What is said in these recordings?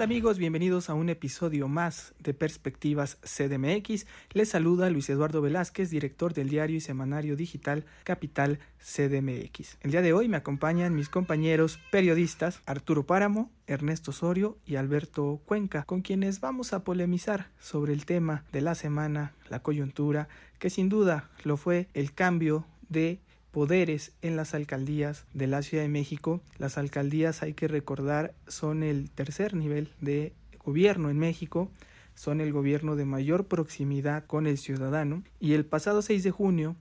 amigos? Bienvenidos a un episodio más de Perspectivas CDMX. Les saluda Luis Eduardo Velázquez, director del diario y semanario digital Capital CDMX. El día de hoy me acompañan mis compañeros periodistas Arturo Páramo, Ernesto Osorio y Alberto Cuenca, con quienes vamos a polemizar sobre el tema de la semana, la coyuntura, que sin duda lo fue el cambio de poderes en las alcaldías de la Ciudad de México. Las alcaldías, hay que recordar, son el tercer nivel de gobierno en México, son el gobierno de mayor proximidad con el ciudadano y el pasado 6 de junio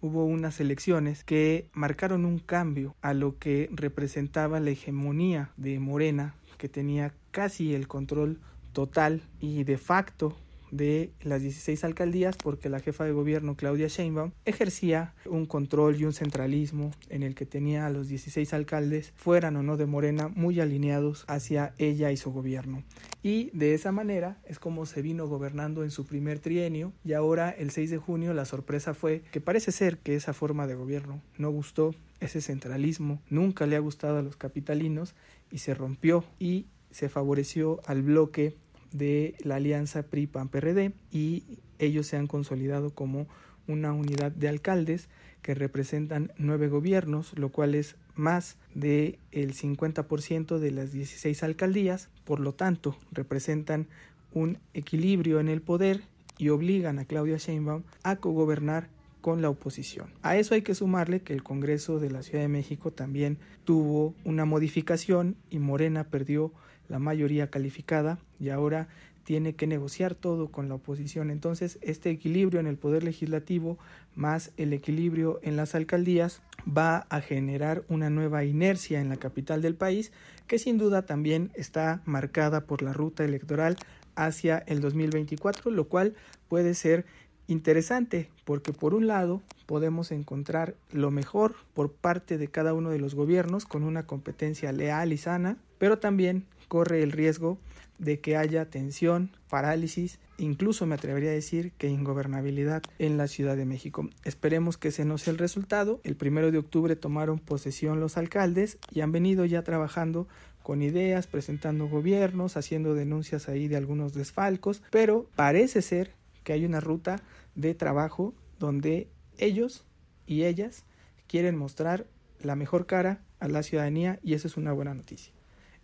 hubo unas elecciones que marcaron un cambio a lo que representaba la hegemonía de Morena, que tenía casi el control total y de facto de las 16 alcaldías porque la jefa de gobierno Claudia Sheinbaum ejercía un control y un centralismo en el que tenía a los 16 alcaldes, fueran o no de Morena, muy alineados hacia ella y su gobierno. Y de esa manera es como se vino gobernando en su primer trienio y ahora el 6 de junio la sorpresa fue que parece ser que esa forma de gobierno no gustó, ese centralismo nunca le ha gustado a los capitalinos y se rompió y se favoreció al bloque de la alianza PRI-PAN-PRD y ellos se han consolidado como una unidad de alcaldes que representan nueve gobiernos, lo cual es más del el 50% de las 16 alcaldías, por lo tanto representan un equilibrio en el poder y obligan a Claudia Sheinbaum a cogobernar con la oposición. A eso hay que sumarle que el Congreso de la Ciudad de México también tuvo una modificación y Morena perdió la mayoría calificada y ahora tiene que negociar todo con la oposición. Entonces, este equilibrio en el poder legislativo más el equilibrio en las alcaldías va a generar una nueva inercia en la capital del país que sin duda también está marcada por la ruta electoral hacia el 2024, lo cual puede ser interesante porque por un lado podemos encontrar lo mejor por parte de cada uno de los gobiernos con una competencia leal y sana, pero también corre el riesgo de que haya tensión, parálisis, incluso me atrevería a decir que ingobernabilidad en la Ciudad de México. Esperemos que ese no sea el resultado. El primero de octubre tomaron posesión los alcaldes y han venido ya trabajando con ideas, presentando gobiernos, haciendo denuncias ahí de algunos desfalcos, pero parece ser que hay una ruta de trabajo donde ellos y ellas quieren mostrar la mejor cara a la ciudadanía y eso es una buena noticia.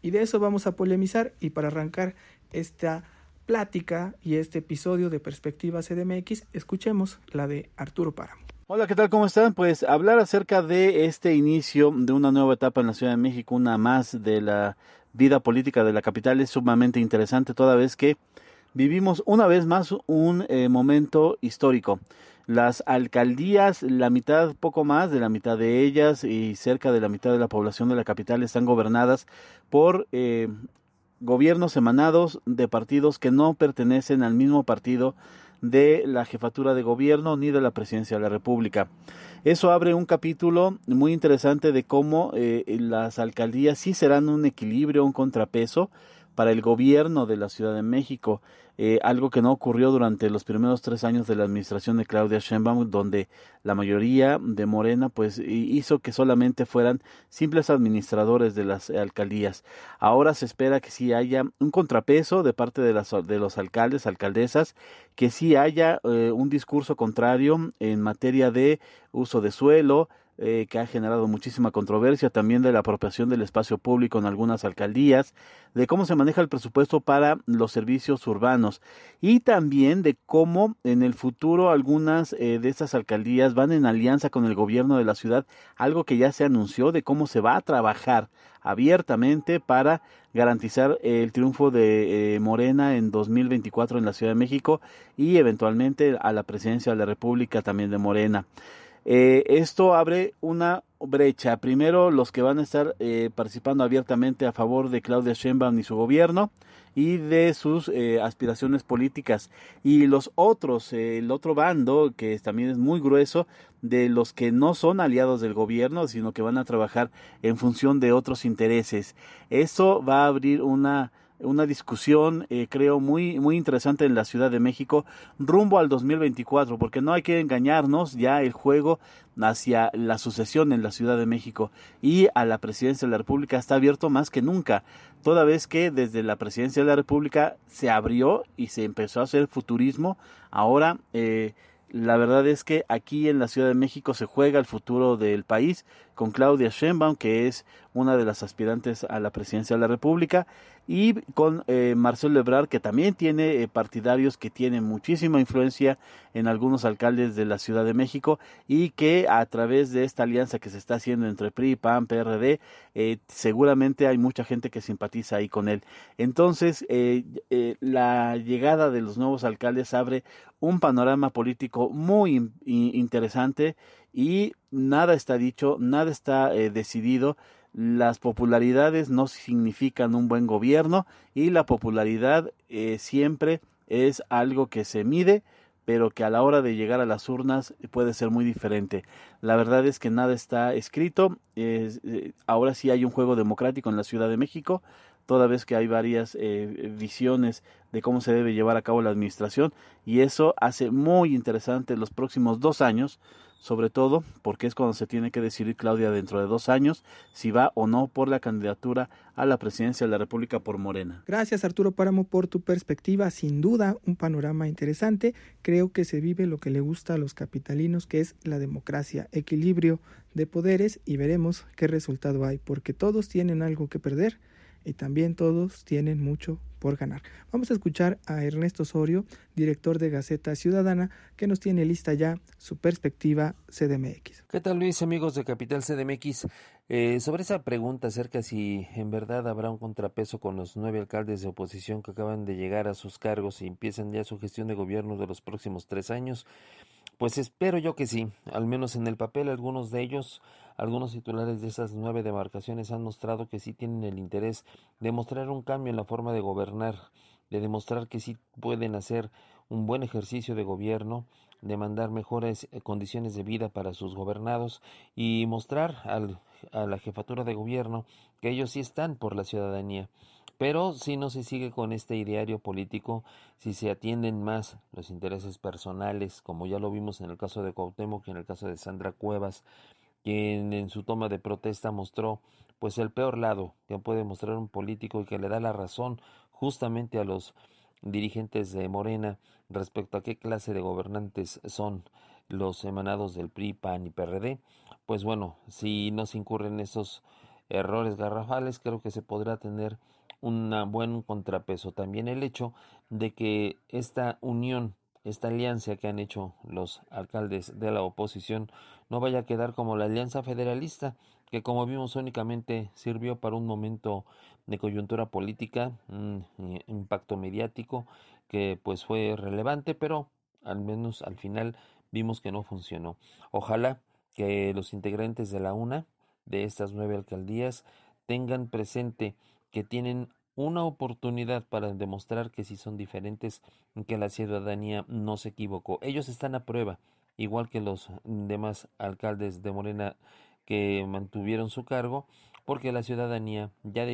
Y de eso vamos a polemizar y para arrancar esta plática y este episodio de Perspectiva CDMX, escuchemos la de Arturo Páramo. Hola, ¿qué tal? ¿Cómo están? Pues hablar acerca de este inicio de una nueva etapa en la Ciudad de México, una más de la vida política de la capital es sumamente interesante toda vez que vivimos una vez más un eh, momento histórico. Las alcaldías, la mitad, poco más de la mitad de ellas y cerca de la mitad de la población de la capital están gobernadas por eh, gobiernos emanados de partidos que no pertenecen al mismo partido de la jefatura de gobierno ni de la presidencia de la República. Eso abre un capítulo muy interesante de cómo eh, las alcaldías sí serán un equilibrio, un contrapeso para el gobierno de la Ciudad de México, eh, algo que no ocurrió durante los primeros tres años de la administración de Claudia Sheinbaum, donde la mayoría de Morena pues hizo que solamente fueran simples administradores de las alcaldías. Ahora se espera que sí haya un contrapeso de parte de, las, de los alcaldes, alcaldesas, que sí haya eh, un discurso contrario en materia de uso de suelo, eh, que ha generado muchísima controversia, también de la apropiación del espacio público en algunas alcaldías, de cómo se maneja el presupuesto para los servicios urbanos y también de cómo en el futuro algunas eh, de estas alcaldías van en alianza con el gobierno de la ciudad, algo que ya se anunció de cómo se va a trabajar abiertamente para garantizar el triunfo de eh, Morena en 2024 en la Ciudad de México y eventualmente a la presidencia de la República también de Morena. Eh, esto abre una brecha. Primero, los que van a estar eh, participando abiertamente a favor de Claudia Sheinbaum y su gobierno y de sus eh, aspiraciones políticas. Y los otros, el otro bando, que también es muy grueso, de los que no son aliados del gobierno, sino que van a trabajar en función de otros intereses. Eso va a abrir una una discusión, eh, creo, muy, muy interesante en la Ciudad de México rumbo al 2024, porque no hay que engañarnos, ya el juego hacia la sucesión en la Ciudad de México y a la presidencia de la República está abierto más que nunca, toda vez que desde la presidencia de la República se abrió y se empezó a hacer futurismo, ahora eh, la verdad es que aquí en la Ciudad de México se juega el futuro del país con Claudia Sheinbaum, que es una de las aspirantes a la presidencia de la República, y con eh, Marcelo Ebrard, que también tiene eh, partidarios que tienen muchísima influencia en algunos alcaldes de la Ciudad de México y que a través de esta alianza que se está haciendo entre PRI, PAN, PRD, eh, seguramente hay mucha gente que simpatiza ahí con él. Entonces, la llegada de los nuevos alcaldes abre un panorama político muy interesante y nada está dicho, nada está eh, decidido. Las popularidades no significan un buen gobierno y la popularidad eh, siempre es algo que se mide, pero que a la hora de llegar a las urnas puede ser muy diferente. La verdad es que nada está escrito. Eh, ahora sí hay un juego democrático en la Ciudad de México toda vez que hay varias visiones de cómo se debe llevar a cabo la administración y eso hace muy interesante los próximos dos años sobre todo porque es cuando se tiene que decidir Claudia dentro de dos años si va o no por la candidatura a la presidencia de la República por Morena. Gracias Arturo Páramo por tu perspectiva, sin duda un panorama interesante, creo que se vive lo que le gusta a los capitalinos que es la democracia, equilibrio de poderes y veremos qué resultado hay, porque todos tienen algo que perder y también todos tienen mucho por ganar. Vamos a escuchar a Ernesto Osorio, director de Gaceta Ciudadana, que nos tiene lista ya su perspectiva CDMX. ¿Qué tal Luis, amigos de Capital CDMX? Eh, sobre esa pregunta acerca si en verdad habrá un contrapeso con los nueve alcaldes de oposición que acaban de llegar a sus cargos y empiezan ya su gestión de gobierno de los próximos tres años, pues espero yo que sí, al menos en el papel algunos de ellos, algunos titulares de esas nueve demarcaciones han mostrado que sí tienen el interés de mostrar un cambio en la forma de gobernar, de demostrar que sí pueden hacer un buen ejercicio de gobierno, de mandar mejores eh, condiciones de vida para sus gobernados y mostrar a la jefatura de gobierno que ellos sí están por la ciudadanía. Pero si no se sigue con este ideario político, si se atienden más los intereses personales, como ya lo vimos en el caso de Cuauhtémoc y en el caso de Sandra Cuevas, quien en su toma de protesta mostró pues el peor lado que puede mostrar un político y que le da la razón justamente a los dirigentes de Morena respecto a qué clase de gobernantes son los emanados del PRI, PAN y PRD, pues bueno, si no se incurren esos errores garrafales, creo que se podrá tener un buen contrapeso. También el hecho de que esta unión, esta alianza que han hecho los alcaldes de la oposición no vaya a quedar como la alianza federalista, que como vimos únicamente sirvió para un momento de coyuntura política, un impacto mediático que pues fue relevante, pero al menos al final vimos que no funcionó. Ojalá que los integrantes de la UNA, de estas nueve alcaldías, tengan presente que tienen una oportunidad para demostrar que si son diferentes, que la ciudadanía no se equivocó. Ellos están a prueba, igual que los demás alcaldes de Morena que mantuvieron su cargo, porque la ciudadanía ya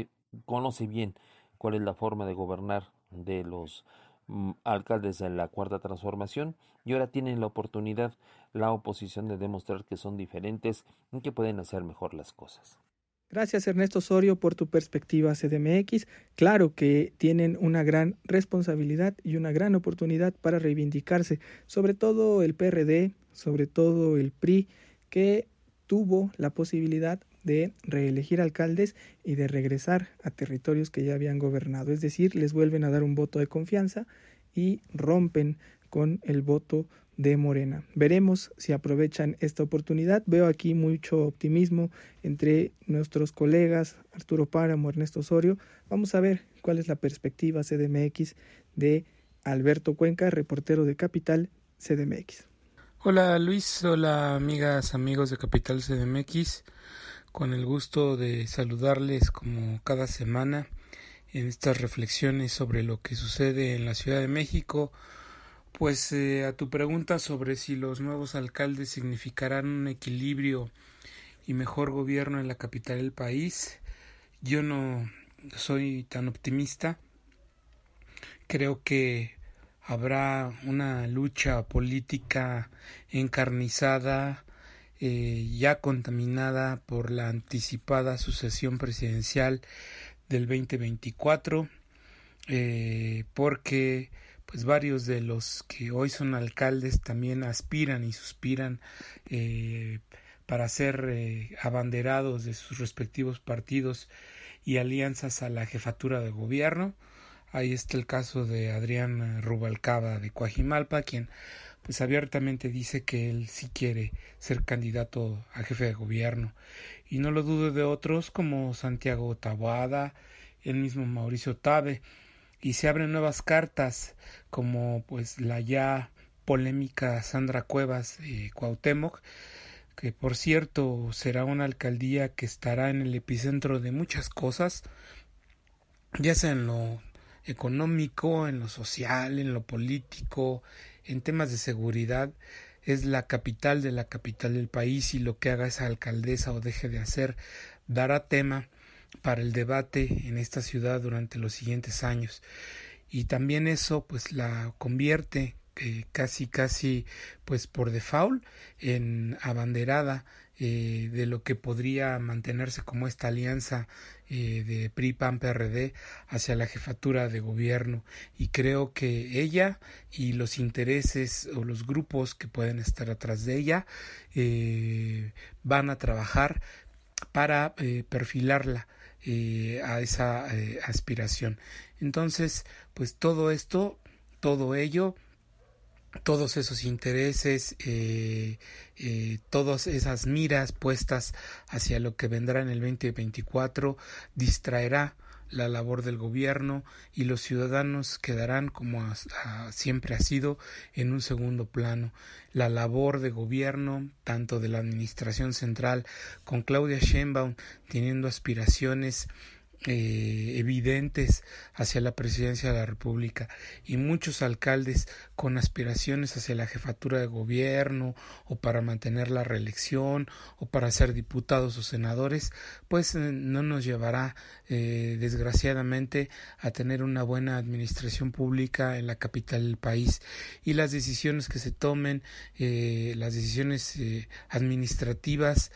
conoce bien cuál es la forma de gobernar de los mm, alcaldes de la cuarta transformación y ahora tienen la oportunidad la oposición de demostrar que son diferentes y que pueden hacer mejor las cosas. Gracias Ernesto Osorio por tu perspectiva CDMX. Claro que tienen una gran responsabilidad y una gran oportunidad para reivindicarse, sobre todo el PRD, sobre todo el PRI, que tuvo la posibilidad de reelegir alcaldes y de regresar a territorios que ya habían gobernado. Es decir, les vuelven a dar un voto de confianza y rompen con el voto de Morena. Veremos si aprovechan esta oportunidad. Veo aquí mucho optimismo entre nuestros colegas Arturo Páramo, Ernesto Osorio. Vamos a ver cuál es la perspectiva CDMX de Alberto Cuenca, reportero de Capital CDMX. Hola Luis, hola amigas, amigos de Capital CDMX. Con el gusto de saludarles como cada semana en estas reflexiones sobre lo que sucede en la Ciudad de México, pues eh, a tu pregunta sobre si los nuevos alcaldes significarán un equilibrio y mejor gobierno en la capital del país, yo no soy tan optimista. creo que habrá una lucha política encarnizada, eh, ya contaminada por la anticipada sucesión presidencial del 2024, eh, porque pues varios de los que hoy son alcaldes también aspiran y suspiran eh, para ser abanderados de sus respectivos partidos y alianzas a la jefatura de gobierno. Ahí está el caso de Adrián Rubalcaba de Coajimalpa, quien pues abiertamente dice que él sí quiere ser candidato a jefe de gobierno. Y no lo dudo de otros como Santiago Taboada, el mismo Mauricio Tabe, y se abren nuevas cartas como pues la ya polémica Sandra Cuevas de Cuauhtémoc, que por cierto será una alcaldía que estará en el epicentro de muchas cosas, ya sea en lo económico, en lo social, en lo político, en temas de seguridad, es la capital de la capital del país y lo que haga esa alcaldesa o deje de hacer dará tema para el debate en esta ciudad durante los siguientes años. Y también eso pues la convierte eh, casi casi pues por default en abanderada eh, de lo que podría mantenerse como esta alianza eh, de PRI PAN PRD hacia la jefatura de gobierno y creo que ella y los intereses o los grupos que pueden estar atrás de ella van a trabajar para perfilarla a esa aspiración. Entonces pues todo esto todo ello todos esos intereses, eh, eh, todas esas miras puestas hacia lo que vendrá en el 2024 distraerá la labor del gobierno y los ciudadanos quedarán como siempre ha sido en un segundo plano. La labor de gobierno, tanto de la administración central, con Claudia Sheinbaum teniendo aspiraciones eh, evidentes hacia la presidencia de la República y muchos alcaldes con aspiraciones hacia la jefatura de gobierno o para mantener la reelección o para ser diputados o senadores, pues eh, no nos llevará eh, desgraciadamente a tener una buena administración pública en la capital del país. Y las decisiones que se tomen, las decisiones administrativas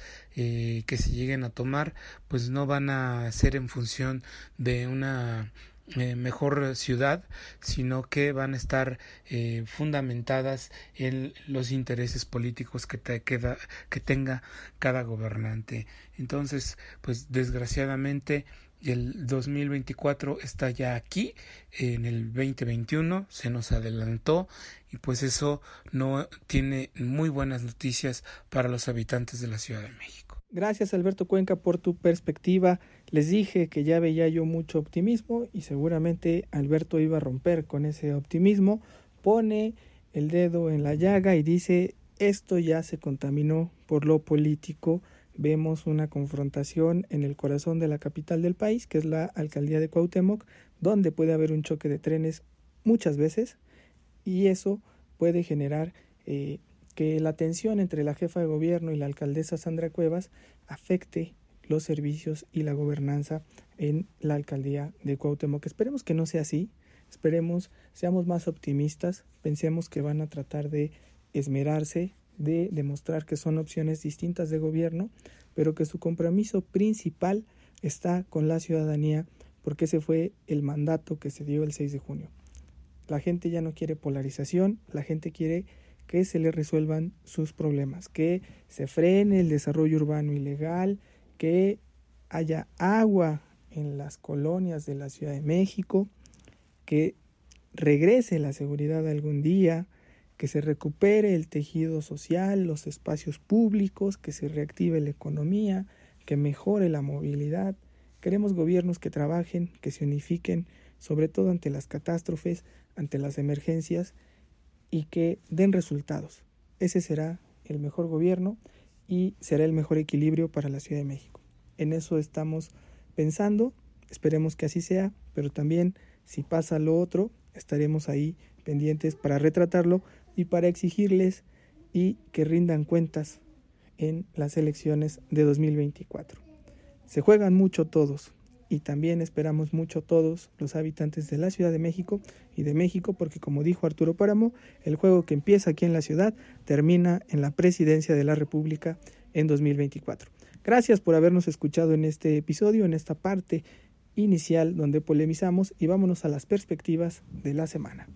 que se lleguen a tomar, pues no van a ser en función de una eh, mejor ciudad, sino que van a estar eh, fundamentadas en los intereses políticos que, te queda, que tenga cada gobernante. Entonces, pues desgraciadamente el 2024 está ya aquí, en el 2021 se nos adelantó y pues eso no tiene muy buenas noticias para los habitantes de la Ciudad de México. Gracias Alberto Cuenca por tu perspectiva. Les dije que ya veía yo mucho optimismo y seguramente Alberto iba a romper con ese optimismo. Pone el dedo en la llaga y dice esto ya se contaminó por lo político. Vemos una confrontación en el corazón de la capital del país, que es la alcaldía de Cuauhtémoc, donde puede haber un choque de trenes muchas veces y eso puede generar eh, que la tensión entre la jefa de gobierno y la alcaldesa Sandra Cuevas afecte los servicios y la gobernanza en la alcaldía de Cuauhtémoc. Esperemos que no sea así, esperemos, seamos más optimistas, pensemos que van a tratar de esmerarse, de demostrar que son opciones distintas de gobierno, pero que su compromiso principal está con la ciudadanía, porque ese fue el mandato que se dio el 6 de junio. La gente ya no quiere polarización, la gente quiere que se le resuelvan sus problemas, que se frene el desarrollo urbano ilegal, que haya agua en las colonias de la Ciudad de México, que regrese la seguridad algún día, que se recupere el tejido social, los espacios públicos, que se reactive la economía, que mejore la movilidad. Queremos gobiernos que trabajen, que se unifiquen, sobre todo ante las catástrofes, ante las emergencias y que den resultados. Ese será el mejor gobierno y será el mejor equilibrio para la Ciudad de México. En eso estamos pensando, esperemos que así sea, pero también si pasa lo otro, estaremos ahí pendientes para retratarlo y para exigirles y que rindan cuentas en las elecciones de 2024. Se juegan mucho todos y también esperamos mucho todos los habitantes de la Ciudad de México y de México porque como dijo Arturo Páramo, el juego que empieza aquí en la ciudad termina en la presidencia de la República en 2024. Gracias por habernos escuchado en este episodio, en esta parte inicial donde polemizamos y vámonos a las perspectivas de la semana.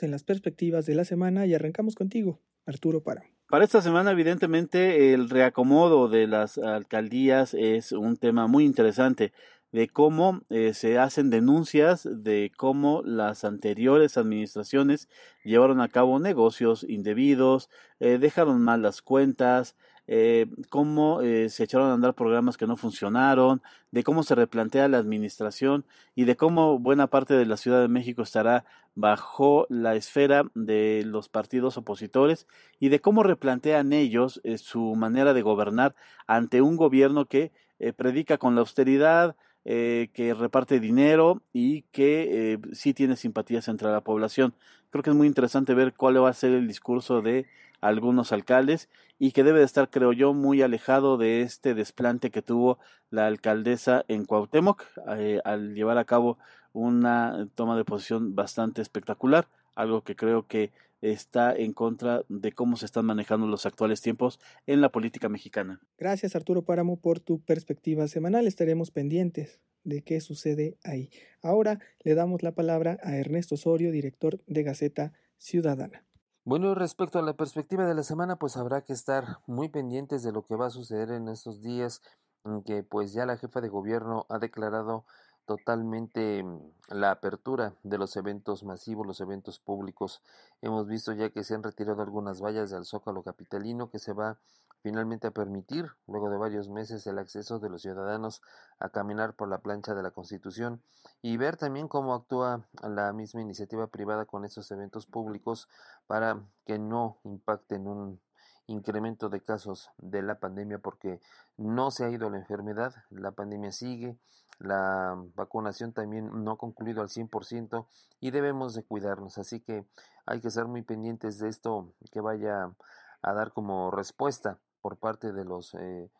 En las perspectivas de la semana y arrancamos contigo, Arturo Páramo. Para esta semana, evidentemente, el reacomodo de las alcaldías es un tema muy interesante de cómo eh, se hacen denuncias de cómo las anteriores administraciones llevaron a cabo negocios indebidos, eh, dejaron mal las cuentas, eh, cómo eh, se echaron a andar programas que no funcionaron, de cómo se replantea la administración y de cómo buena parte de la Ciudad de México estará bajo la esfera de los partidos opositores y de cómo replantean ellos eh, su manera de gobernar ante un gobierno que predica con la austeridad, que reparte dinero y que sí tiene simpatías entre la población. Creo que es muy interesante ver cuál va a ser el discurso de algunos alcaldes y que debe de estar, creo yo, muy alejado de este desplante que tuvo la alcaldesa en Cuauhtémoc eh, al llevar a cabo una toma de posición bastante espectacular, algo que creo que está en contra de cómo se están manejando los actuales tiempos en la política mexicana. Gracias Arturo Páramo por tu perspectiva semanal. Estaremos pendientes de qué sucede ahí. Ahora le damos la palabra a Ernesto Osorio, director de Gaceta Ciudadana. Bueno, respecto a la perspectiva de la semana, pues habrá que estar muy pendientes de lo que va a suceder en estos días en que pues ya la jefa de gobierno ha declarado totalmente mm, la apertura de los eventos masivos, los eventos públicos. Hemos visto ya que se han retirado algunas vallas del Zócalo capitalino que se va finalmente a permitir, luego de varios meses, el acceso de los ciudadanos a caminar por la plancha de la Constitución y ver también cómo actúa la misma iniciativa privada con estos eventos públicos para que no impacten un incremento de casos de la pandemia porque no se ha ido la enfermedad, la pandemia sigue, la vacunación también no ha concluido al 100% y debemos de cuidarnos, así que hay que ser muy pendientes de esto que vaya a dar como respuesta por parte de los eh,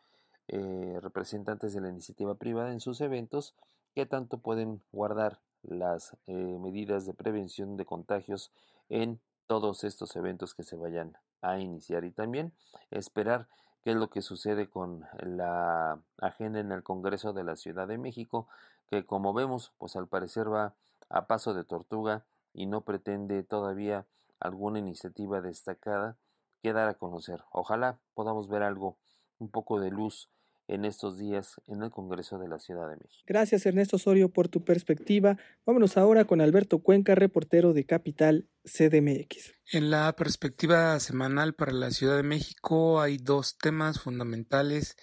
eh, representantes de la iniciativa privada en sus eventos que tanto pueden guardar las eh, medidas de prevención de contagios en todos estos eventos que se vayan a iniciar. Y también esperar qué es lo que sucede con la agenda en el Congreso de la Ciudad de México, que como vemos, pues al parecer va a paso de tortuga y no pretende todavía alguna iniciativa destacada que dar a conocer. Ojalá podamos ver algo, un poco de luz en estos días en el Congreso de la Ciudad de México. Gracias Ernesto Osorio por tu perspectiva. Vámonos ahora con Alberto Cuenca, reportero de Capital CDMX. En la perspectiva semanal para la Ciudad de México hay dos temas fundamentales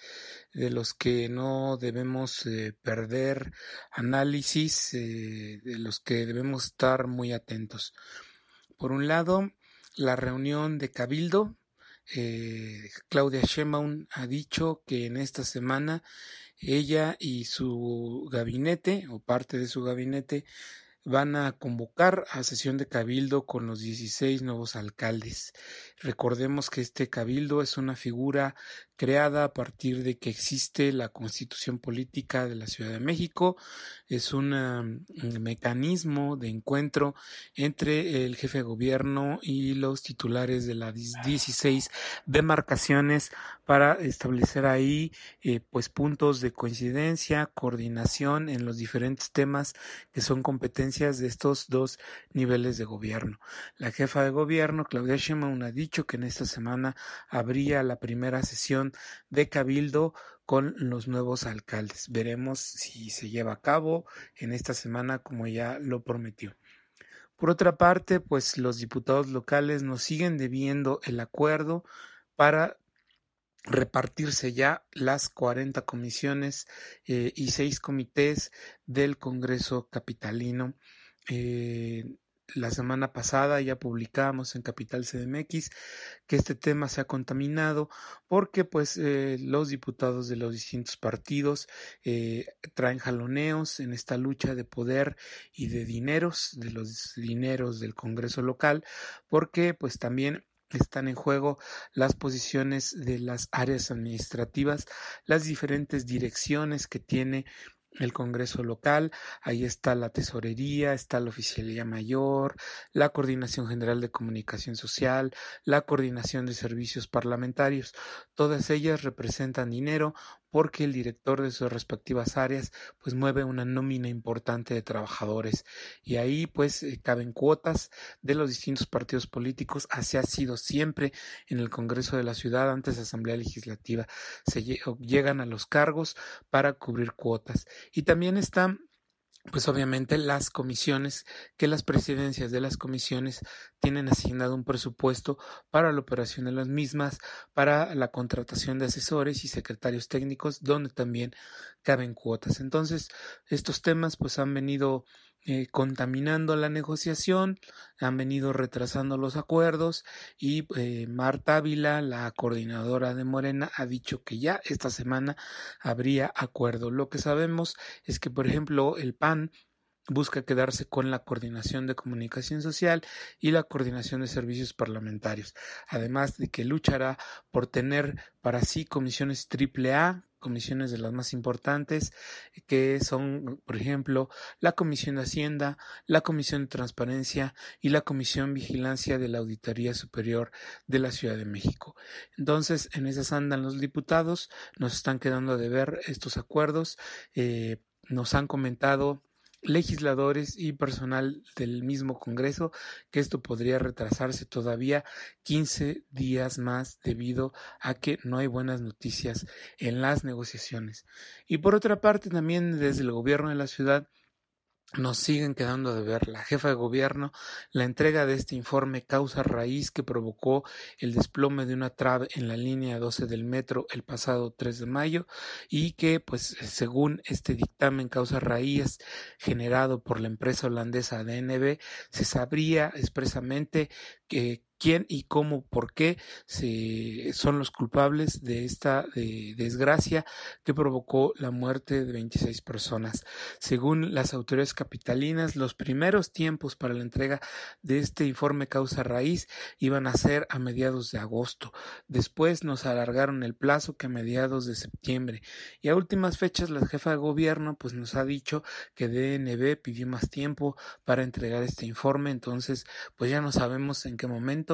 de los que no debemos eh, perder análisis, eh, de los que debemos estar muy atentos. Por un lado, la reunión de Cabildo eh, Claudia Sheinbaum ha dicho que en esta semana ella y su gabinete o parte de su gabinete van a convocar a sesión de cabildo con los 16 nuevos alcaldes. Recordemos que este cabildo es una figura creada a partir de que existe la constitución política de la Ciudad de México. Es un mm, mecanismo de encuentro entre el jefe de gobierno y los titulares de las 16 demarcaciones para establecer ahí eh, pues puntos de coincidencia, coordinación en los diferentes temas que son competencias de estos dos niveles de gobierno. La jefa de gobierno, Claudia Sheinbaum, ha dicho que en esta semana habría la primera sesión de Cabildo con los nuevos alcaldes. Veremos si se lleva a cabo en esta semana como ya lo prometió. Por otra parte, pues los diputados locales nos siguen debiendo el acuerdo para repartirse ya las 40 comisiones eh, y seis comités del Congreso Capitalino. Eh, la semana pasada ya publicamos en Capital CDMX que este tema se ha contaminado porque pues eh, los diputados de los distintos partidos eh, traen jaloneos en esta lucha de poder y de dineros, de los dineros del Congreso local, porque pues también están en juego las posiciones de las áreas administrativas, las diferentes direcciones que tiene el Congreso local, ahí está la Tesorería, está la Oficialía Mayor, la Coordinación General de Comunicación Social, la Coordinación de Servicios Parlamentarios. Todas ellas representan dinero porque el director de sus respectivas áreas pues mueve una nómina importante de trabajadores y ahí pues eh, caben cuotas de los distintos partidos políticos. Así ha sido siempre en el Congreso de la Ciudad antes de Asamblea Legislativa se llegan a los cargos para cubrir cuotas. Y también están pues obviamente las comisiones, que las presidencias de las comisiones tienen asignado un presupuesto para la operación de las mismas, para la contratación de asesores y secretarios técnicos, donde también caben cuotas. Entonces, estos temas pues han venido eh, contaminando la negociación, han venido retrasando los acuerdos y eh, Marta Ávila, la coordinadora de Morena, ha dicho que ya esta semana habría acuerdo. Lo que sabemos es que, por ejemplo, el PAN busca quedarse con la coordinación de comunicación social y la coordinación de servicios parlamentarios, además de que luchará por tener para sí comisiones triple A comisiones de las más importantes, que son, por ejemplo, la Comisión de Hacienda, la Comisión de Transparencia y la Comisión Vigilancia de la Auditoría Superior de la Ciudad de México. Entonces, en esas andan los diputados, nos están quedando de ver estos acuerdos, eh, nos han comentado legisladores y personal del mismo Congreso que esto podría retrasarse todavía 15 días más debido a que no hay buenas noticias en las negociaciones. Y por otra parte también desde el gobierno de la ciudad nos siguen quedando de ver. La jefa de gobierno la entrega de este informe causa raíz que provocó el desplome de una trave en la línea 12 del metro el pasado 3 de mayo y que pues según este dictamen causa raíz generado por la empresa holandesa DNB se sabría expresamente que quién y cómo, por qué se, son los culpables de esta desgracia que provocó la muerte de 26 personas. Según las autoridades capitalinas, los primeros tiempos para la entrega de este informe causa raíz iban a ser a mediados de agosto. Después nos alargaron el plazo que a mediados de septiembre. Y a últimas fechas la jefa de gobierno pues nos ha dicho que DNB pidió más tiempo para entregar este informe. Entonces pues ya no sabemos en qué momento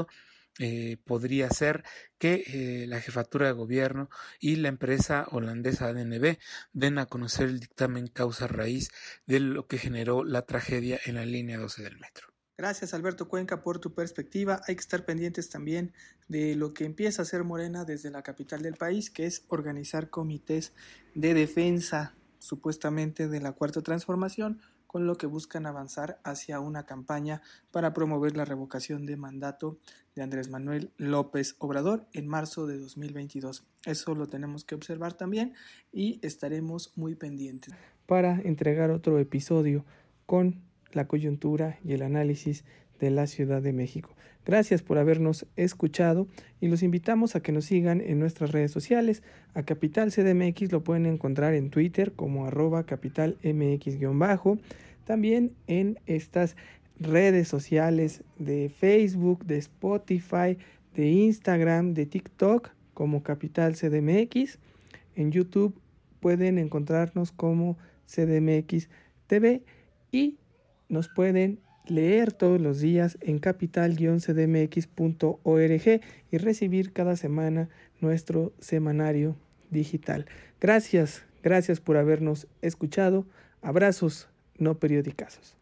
eh, podría ser que eh, la jefatura de gobierno y la empresa holandesa DNB den a conocer el dictamen causa raíz de lo que generó la tragedia en la línea 12 del metro. Gracias Alberto Cuenca por tu perspectiva. Hay que estar pendientes también de lo que empieza a hacer Morena desde la capital del país, que es organizar comités de defensa supuestamente de la cuarta transformación con lo que buscan avanzar hacia una campaña para promover la revocación de mandato de Andrés Manuel López Obrador en marzo de 2022. Eso lo tenemos que observar también y estaremos muy pendientes para entregar otro episodio con la coyuntura y el análisis de la Ciudad de México. Gracias por habernos escuchado y los invitamos a que nos sigan en nuestras redes sociales. A Capital CDMX lo pueden encontrar en Twitter como arroba capitalmx-bajo. También en estas redes sociales de Facebook, de Spotify, de Instagram, de TikTok como Capital CDMX. En YouTube pueden encontrarnos como CDMX TV y nos pueden leer todos los días en capital-cdmx.org y recibir cada semana nuestro semanario digital. Gracias, gracias por habernos escuchado. Abrazos no periodicazos.